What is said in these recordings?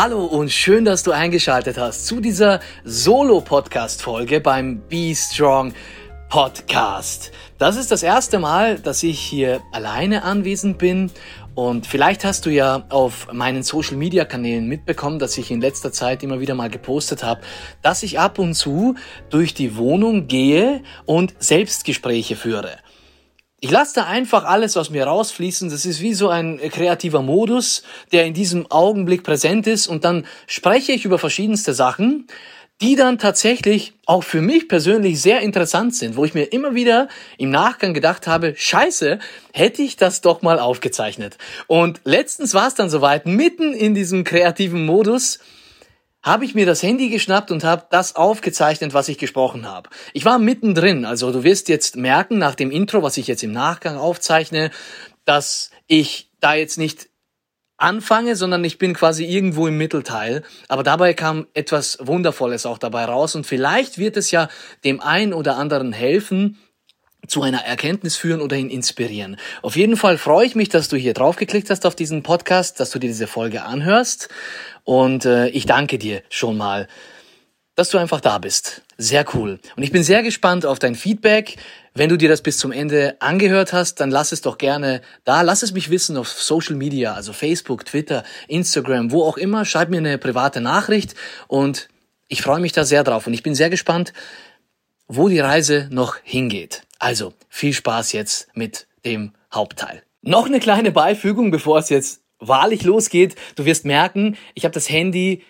Hallo und schön, dass du eingeschaltet hast zu dieser Solo-Podcast-Folge beim Be Strong Podcast. Das ist das erste Mal, dass ich hier alleine anwesend bin und vielleicht hast du ja auf meinen Social-Media-Kanälen mitbekommen, dass ich in letzter Zeit immer wieder mal gepostet habe, dass ich ab und zu durch die Wohnung gehe und Selbstgespräche führe. Ich lasse da einfach alles aus mir rausfließen. Das ist wie so ein kreativer Modus, der in diesem Augenblick präsent ist. Und dann spreche ich über verschiedenste Sachen, die dann tatsächlich auch für mich persönlich sehr interessant sind, wo ich mir immer wieder im Nachgang gedacht habe, scheiße, hätte ich das doch mal aufgezeichnet. Und letztens war es dann soweit, mitten in diesem kreativen Modus, habe ich mir das Handy geschnappt und habe das aufgezeichnet, was ich gesprochen habe. Ich war mittendrin, also du wirst jetzt merken nach dem Intro, was ich jetzt im Nachgang aufzeichne, dass ich da jetzt nicht anfange, sondern ich bin quasi irgendwo im Mittelteil. Aber dabei kam etwas Wundervolles auch dabei raus und vielleicht wird es ja dem einen oder anderen helfen, zu einer Erkenntnis führen oder ihn inspirieren. Auf jeden Fall freue ich mich, dass du hier draufgeklickt hast auf diesen Podcast, dass du dir diese Folge anhörst und äh, ich danke dir schon mal, dass du einfach da bist. Sehr cool. Und ich bin sehr gespannt auf dein Feedback. Wenn du dir das bis zum Ende angehört hast, dann lass es doch gerne da. Lass es mich wissen auf Social Media, also Facebook, Twitter, Instagram, wo auch immer. Schreib mir eine private Nachricht und ich freue mich da sehr drauf. Und ich bin sehr gespannt, wo die Reise noch hingeht. Also viel Spaß jetzt mit dem Hauptteil. Noch eine kleine Beifügung, bevor es jetzt wahrlich losgeht. Du wirst merken, ich habe das Handy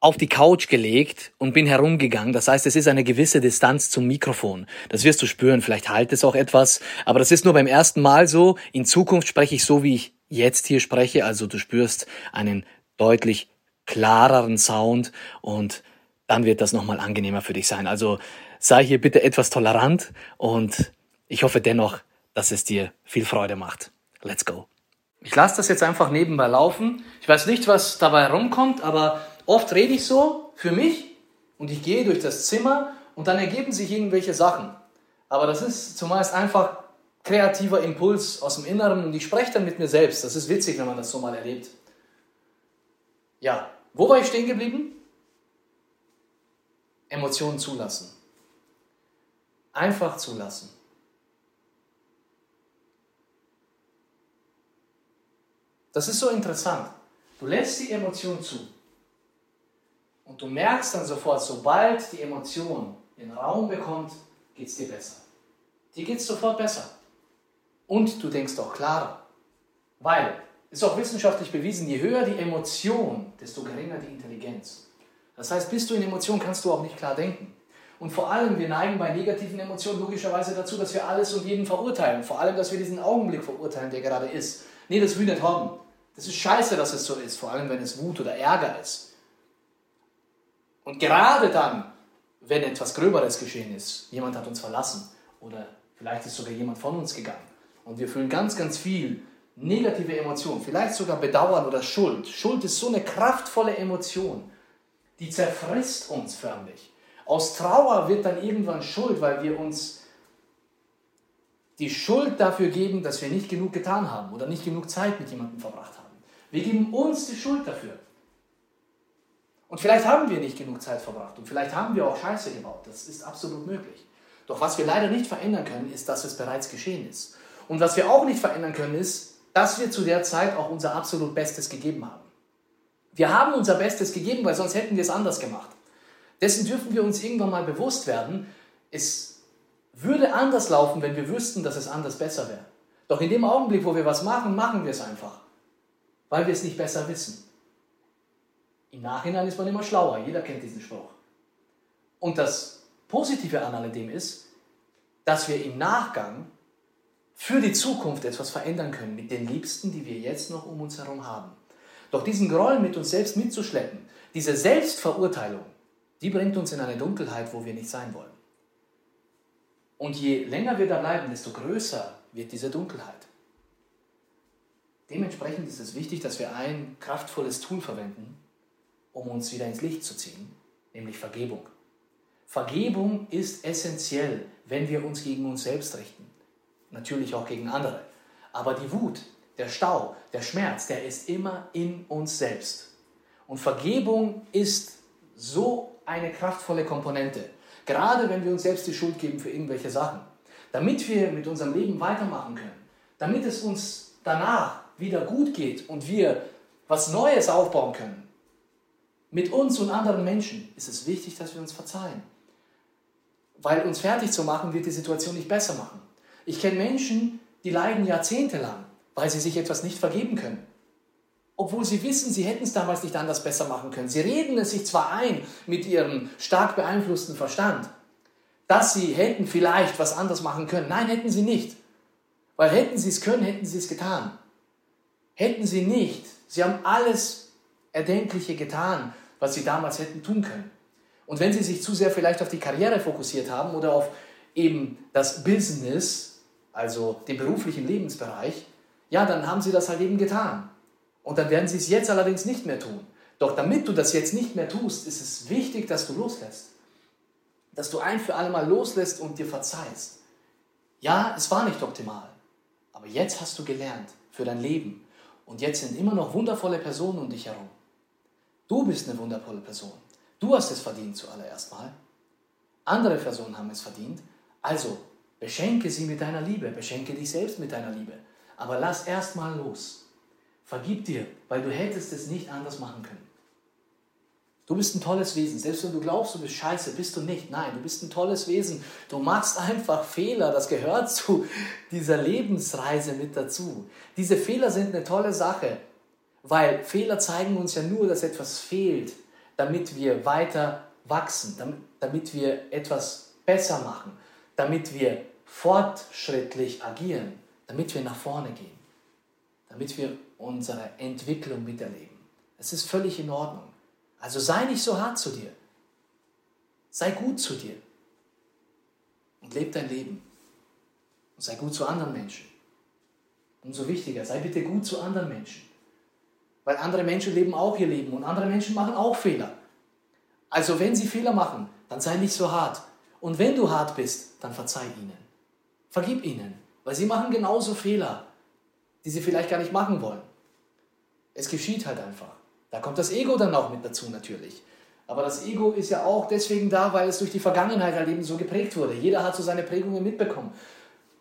auf die Couch gelegt und bin herumgegangen. Das heißt, es ist eine gewisse Distanz zum Mikrofon. Das wirst du spüren. Vielleicht halt es auch etwas. Aber das ist nur beim ersten Mal so. In Zukunft spreche ich so, wie ich jetzt hier spreche. Also du spürst einen deutlich klareren Sound und dann wird das nochmal angenehmer für dich sein. Also sei hier bitte etwas tolerant und ich hoffe dennoch, dass es dir viel Freude macht. Let's go. Ich lasse das jetzt einfach nebenbei laufen. Ich weiß nicht, was dabei rumkommt, aber oft rede ich so für mich und ich gehe durch das Zimmer und dann ergeben sich irgendwelche Sachen. Aber das ist zumeist einfach kreativer Impuls aus dem Inneren und ich spreche dann mit mir selbst. Das ist witzig, wenn man das so mal erlebt. Ja, wo war ich stehen geblieben? Emotionen zulassen. Einfach zulassen. Das ist so interessant. Du lässt die Emotion zu. Und du merkst dann sofort, sobald die Emotion den Raum bekommt, geht es dir besser. Dir geht es sofort besser. Und du denkst auch klarer. Weil, ist auch wissenschaftlich bewiesen, je höher die Emotion, desto geringer die Intelligenz. Das heißt, bist du in Emotionen, kannst du auch nicht klar denken. Und vor allem, wir neigen bei negativen Emotionen logischerweise dazu, dass wir alles und jeden verurteilen. Vor allem, dass wir diesen Augenblick verurteilen, der gerade ist. Nee, das will ich nicht haben. Das ist scheiße, dass es so ist, vor allem wenn es Wut oder Ärger ist. Und gerade dann, wenn etwas Gröberes geschehen ist, jemand hat uns verlassen oder vielleicht ist sogar jemand von uns gegangen und wir fühlen ganz, ganz viel negative Emotionen, vielleicht sogar Bedauern oder Schuld. Schuld ist so eine kraftvolle Emotion, die zerfrisst uns förmlich. Aus Trauer wird dann irgendwann Schuld, weil wir uns die Schuld dafür geben, dass wir nicht genug getan haben oder nicht genug Zeit mit jemandem verbracht haben. Wir geben uns die Schuld dafür. Und vielleicht haben wir nicht genug Zeit verbracht und vielleicht haben wir auch Scheiße gebaut. Das ist absolut möglich. Doch was wir leider nicht verändern können, ist, dass es bereits geschehen ist. Und was wir auch nicht verändern können, ist, dass wir zu der Zeit auch unser absolut Bestes gegeben haben. Wir haben unser Bestes gegeben, weil sonst hätten wir es anders gemacht. Dessen dürfen wir uns irgendwann mal bewusst werden. Es würde anders laufen, wenn wir wüssten, dass es anders besser wäre. Doch in dem Augenblick, wo wir was machen, machen wir es einfach weil wir es nicht besser wissen. Im Nachhinein ist man immer schlauer, jeder kennt diesen Spruch. Und das Positive an alledem ist, dass wir im Nachgang für die Zukunft etwas verändern können mit den Liebsten, die wir jetzt noch um uns herum haben. Doch diesen Groll mit uns selbst mitzuschleppen, diese Selbstverurteilung, die bringt uns in eine Dunkelheit, wo wir nicht sein wollen. Und je länger wir da bleiben, desto größer wird diese Dunkelheit. Dementsprechend ist es wichtig, dass wir ein kraftvolles Tool verwenden, um uns wieder ins Licht zu ziehen, nämlich Vergebung. Vergebung ist essentiell, wenn wir uns gegen uns selbst richten, natürlich auch gegen andere. Aber die Wut, der Stau, der Schmerz, der ist immer in uns selbst. Und Vergebung ist so eine kraftvolle Komponente. Gerade wenn wir uns selbst die Schuld geben für irgendwelche Sachen. Damit wir mit unserem Leben weitermachen können. Damit es uns danach wieder gut geht und wir was Neues aufbauen können. Mit uns und anderen Menschen ist es wichtig, dass wir uns verzeihen. Weil uns fertig zu machen, wird die Situation nicht besser machen. Ich kenne Menschen, die leiden jahrzehntelang, weil sie sich etwas nicht vergeben können. Obwohl sie wissen, sie hätten es damals nicht anders besser machen können. Sie reden es sich zwar ein mit ihrem stark beeinflussten Verstand, dass sie hätten vielleicht was anders machen können. Nein, hätten sie nicht. Weil hätten sie es können, hätten sie es getan. Hätten sie nicht. Sie haben alles Erdenkliche getan, was sie damals hätten tun können. Und wenn sie sich zu sehr vielleicht auf die Karriere fokussiert haben oder auf eben das Business, also den beruflichen Lebensbereich, ja, dann haben sie das halt eben getan. Und dann werden sie es jetzt allerdings nicht mehr tun. Doch damit du das jetzt nicht mehr tust, ist es wichtig, dass du loslässt. Dass du ein für alle Mal loslässt und dir verzeihst. Ja, es war nicht optimal, aber jetzt hast du gelernt für dein Leben. Und jetzt sind immer noch wundervolle Personen um dich herum. Du bist eine wundervolle Person. Du hast es verdient zuallererst mal. Andere Personen haben es verdient. Also beschenke sie mit deiner Liebe, beschenke dich selbst mit deiner Liebe. Aber lass erst mal los. Vergib dir, weil du hättest es nicht anders machen können. Du bist ein tolles Wesen. Selbst wenn du glaubst, du bist scheiße, bist du nicht. Nein, du bist ein tolles Wesen. Du machst einfach Fehler. Das gehört zu dieser Lebensreise mit dazu. Diese Fehler sind eine tolle Sache, weil Fehler zeigen uns ja nur, dass etwas fehlt, damit wir weiter wachsen, damit wir etwas besser machen, damit wir fortschrittlich agieren, damit wir nach vorne gehen, damit wir unsere Entwicklung miterleben. Es ist völlig in Ordnung. Also sei nicht so hart zu dir. Sei gut zu dir. Und lebe dein Leben. Und sei gut zu anderen Menschen. Umso wichtiger, sei bitte gut zu anderen Menschen. Weil andere Menschen leben auch ihr Leben und andere Menschen machen auch Fehler. Also wenn sie Fehler machen, dann sei nicht so hart. Und wenn du hart bist, dann verzeih ihnen. Vergib ihnen, weil sie machen genauso Fehler, die sie vielleicht gar nicht machen wollen. Es geschieht halt einfach. Da kommt das Ego dann auch mit dazu natürlich. Aber das Ego ist ja auch deswegen da, weil es durch die Vergangenheit halt eben so geprägt wurde. Jeder hat so seine Prägungen mitbekommen.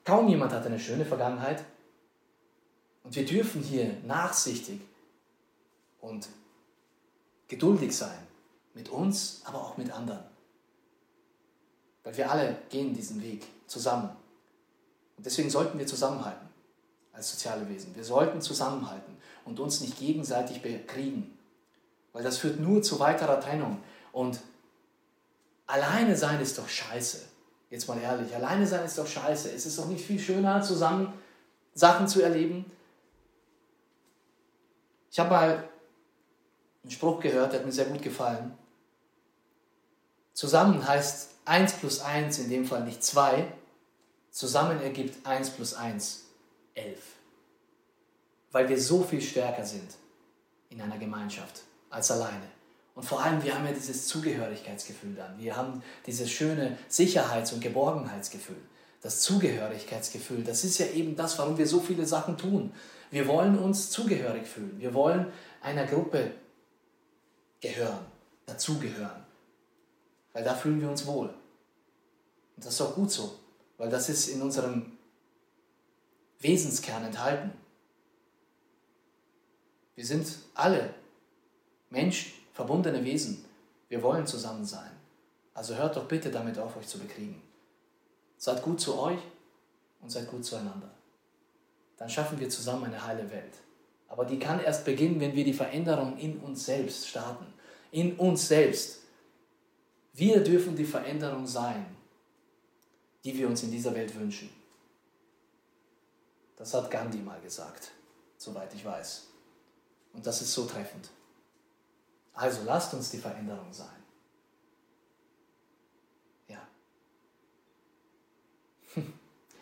Kaum jemand hat eine schöne Vergangenheit. Und wir dürfen hier nachsichtig und geduldig sein. Mit uns, aber auch mit anderen. Weil wir alle gehen diesen Weg zusammen. Und deswegen sollten wir zusammenhalten als soziale Wesen. Wir sollten zusammenhalten und uns nicht gegenseitig bekriegen. Weil das führt nur zu weiterer Trennung. Und alleine sein ist doch scheiße. Jetzt mal ehrlich, alleine sein ist doch scheiße. Es ist doch nicht viel schöner, zusammen Sachen zu erleben. Ich habe mal einen Spruch gehört, der hat mir sehr gut gefallen. Zusammen heißt 1 plus 1 in dem Fall nicht 2. Zusammen ergibt 1 plus 1 11. Weil wir so viel stärker sind in einer Gemeinschaft als alleine. Und vor allem, wir haben ja dieses Zugehörigkeitsgefühl dann. Wir haben dieses schöne Sicherheits- und Geborgenheitsgefühl. Das Zugehörigkeitsgefühl, das ist ja eben das, warum wir so viele Sachen tun. Wir wollen uns zugehörig fühlen. Wir wollen einer Gruppe gehören, dazugehören. Weil da fühlen wir uns wohl. Und das ist auch gut so, weil das ist in unserem Wesenskern enthalten. Wir sind alle Menschen, verbundene Wesen. Wir wollen zusammen sein. Also hört doch bitte damit auf, euch zu bekriegen. Seid gut zu euch und seid gut zueinander. Dann schaffen wir zusammen eine heile Welt. Aber die kann erst beginnen, wenn wir die Veränderung in uns selbst starten. In uns selbst. Wir dürfen die Veränderung sein, die wir uns in dieser Welt wünschen. Das hat Gandhi mal gesagt, soweit ich weiß. Und das ist so treffend. Also lasst uns die Veränderung sein. Ja.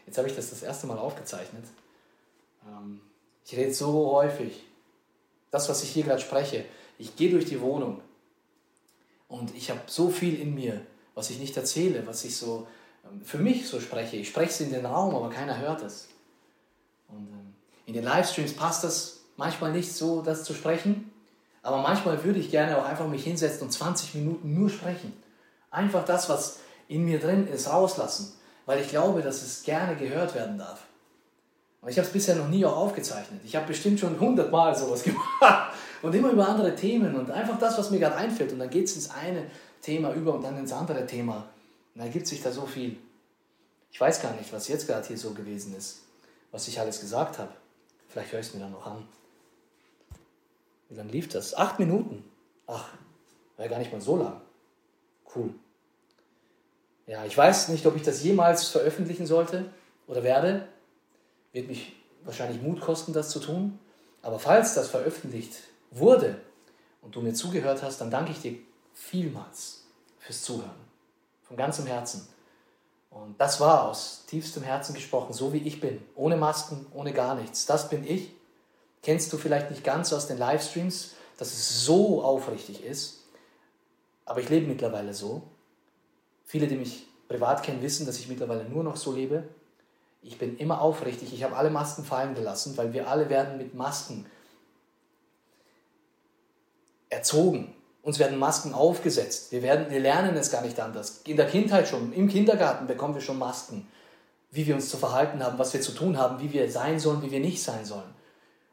Jetzt habe ich das das erste Mal aufgezeichnet. Ähm, ich rede so häufig. Das, was ich hier gerade spreche, ich gehe durch die Wohnung und ich habe so viel in mir, was ich nicht erzähle, was ich so ähm, für mich so spreche. Ich spreche es in den Raum, aber keiner hört es. Und ähm, in den Livestreams passt das manchmal nicht so, das zu sprechen. Aber manchmal würde ich gerne auch einfach mich hinsetzen und 20 Minuten nur sprechen. Einfach das, was in mir drin ist, rauslassen. Weil ich glaube, dass es gerne gehört werden darf. Und ich habe es bisher noch nie auch aufgezeichnet. Ich habe bestimmt schon hundertmal sowas gemacht. Und immer über andere Themen und einfach das, was mir gerade einfällt. Und dann geht es ins eine Thema über und dann ins andere Thema. Und dann ergibt sich da so viel. Ich weiß gar nicht, was jetzt gerade hier so gewesen ist, was ich alles gesagt habe. Vielleicht höre ich es mir dann noch an. Wie lange lief das? Acht Minuten. Ach, war ja gar nicht mal so lang. Cool. Ja, ich weiß nicht, ob ich das jemals veröffentlichen sollte oder werde. Wird mich wahrscheinlich Mut kosten, das zu tun. Aber falls das veröffentlicht wurde und du mir zugehört hast, dann danke ich dir vielmals fürs Zuhören. Von ganzem Herzen. Und das war aus tiefstem Herzen gesprochen, so wie ich bin. Ohne Masken, ohne gar nichts. Das bin ich. Kennst du vielleicht nicht ganz aus den Livestreams, dass es so aufrichtig ist. Aber ich lebe mittlerweile so. Viele, die mich privat kennen, wissen, dass ich mittlerweile nur noch so lebe. Ich bin immer aufrichtig. Ich habe alle Masken fallen gelassen, weil wir alle werden mit Masken erzogen. Uns werden Masken aufgesetzt. Wir, werden, wir lernen es gar nicht anders. In der Kindheit schon, im Kindergarten bekommen wir schon Masken, wie wir uns zu verhalten haben, was wir zu tun haben, wie wir sein sollen, wie wir nicht sein sollen.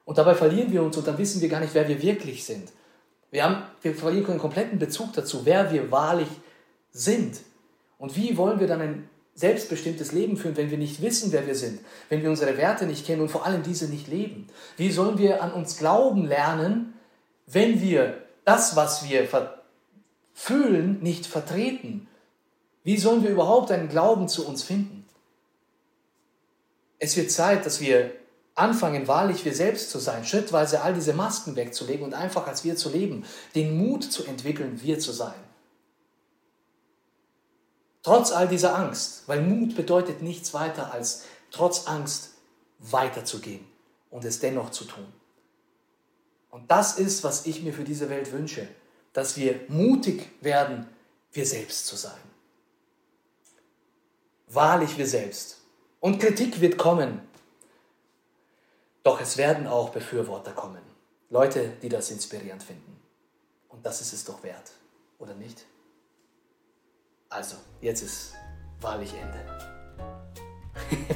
Und dabei verlieren wir uns und dann wissen wir gar nicht, wer wir wirklich sind. Wir, haben, wir verlieren einen kompletten Bezug dazu, wer wir wahrlich sind. Und wie wollen wir dann ein selbstbestimmtes Leben führen, wenn wir nicht wissen, wer wir sind, wenn wir unsere Werte nicht kennen und vor allem diese nicht leben? Wie sollen wir an uns glauben lernen, wenn wir das, was wir fühlen, nicht vertreten? Wie sollen wir überhaupt einen Glauben zu uns finden? Es wird Zeit, dass wir anfangen, wahrlich wir selbst zu sein, schrittweise all diese Masken wegzulegen und einfach als wir zu leben, den Mut zu entwickeln, wir zu sein. Trotz all dieser Angst, weil Mut bedeutet nichts weiter als trotz Angst weiterzugehen und es dennoch zu tun. Und das ist, was ich mir für diese Welt wünsche, dass wir mutig werden, wir selbst zu sein. Wahrlich wir selbst. Und Kritik wird kommen, doch es werden auch Befürworter kommen. Leute, die das inspirierend finden. Und das ist es doch wert, oder nicht? Also, jetzt ist wahrlich Ende.